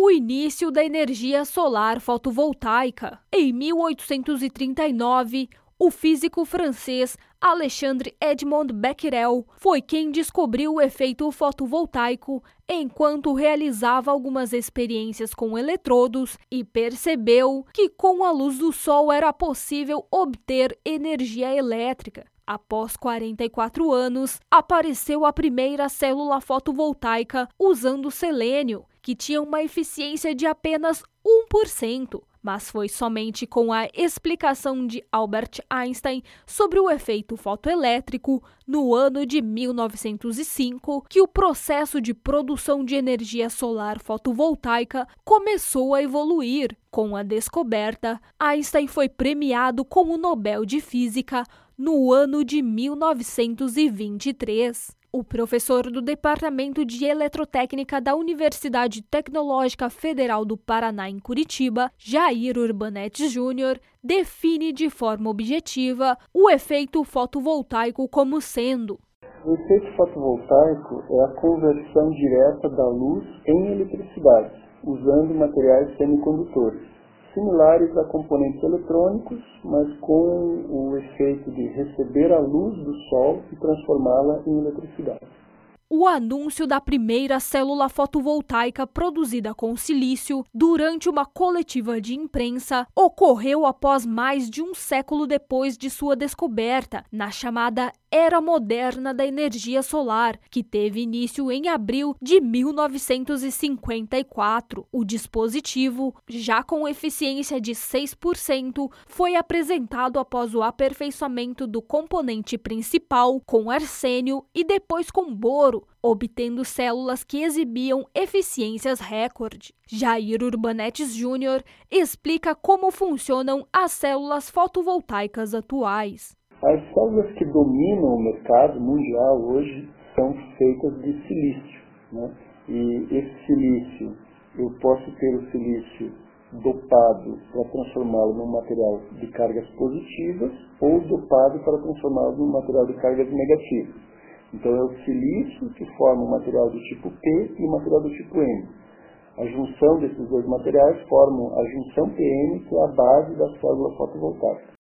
o início da energia solar fotovoltaica. Em 1839, o físico francês Alexandre Edmond Becquerel foi quem descobriu o efeito fotovoltaico enquanto realizava algumas experiências com eletrodos e percebeu que com a luz do sol era possível obter energia elétrica. Após 44 anos, apareceu a primeira célula fotovoltaica usando selênio, que tinha uma eficiência de apenas 1% mas foi somente com a explicação de Albert Einstein sobre o efeito fotoelétrico no ano de 1905 que o processo de produção de energia solar fotovoltaica começou a evoluir. Com a descoberta, Einstein foi premiado com o Nobel de Física no ano de 1923. O professor do Departamento de Eletrotécnica da Universidade Tecnológica Federal do Paraná, em Curitiba, Jair Urbanetes Júnior, define de forma objetiva o efeito fotovoltaico como sendo. O efeito fotovoltaico é a conversão direta da luz em eletricidade, usando materiais semicondutores similares a componentes eletrônicos, mas com o efeito de receber a luz do Sol e transformá-la em eletricidade. O anúncio da primeira célula fotovoltaica produzida com silício durante uma coletiva de imprensa ocorreu após mais de um século depois de sua descoberta, na chamada era moderna da energia solar, que teve início em abril de 1954. O dispositivo, já com eficiência de 6%, foi apresentado após o aperfeiçoamento do componente principal com arsênio e depois com boro, obtendo células que exibiam eficiências recorde. Jair Urbanetes Júnior explica como funcionam as células fotovoltaicas atuais. As células que dominam o mercado mundial hoje são feitas de silício. Né? E esse silício, eu posso ter o silício dopado para transformá-lo num material de cargas positivas ou dopado para transformá-lo num material de cargas negativas. Então é o silício que forma o material do tipo P e o material do tipo N. A junção desses dois materiais formam a junção PM, que é a base da célula fotovoltaica.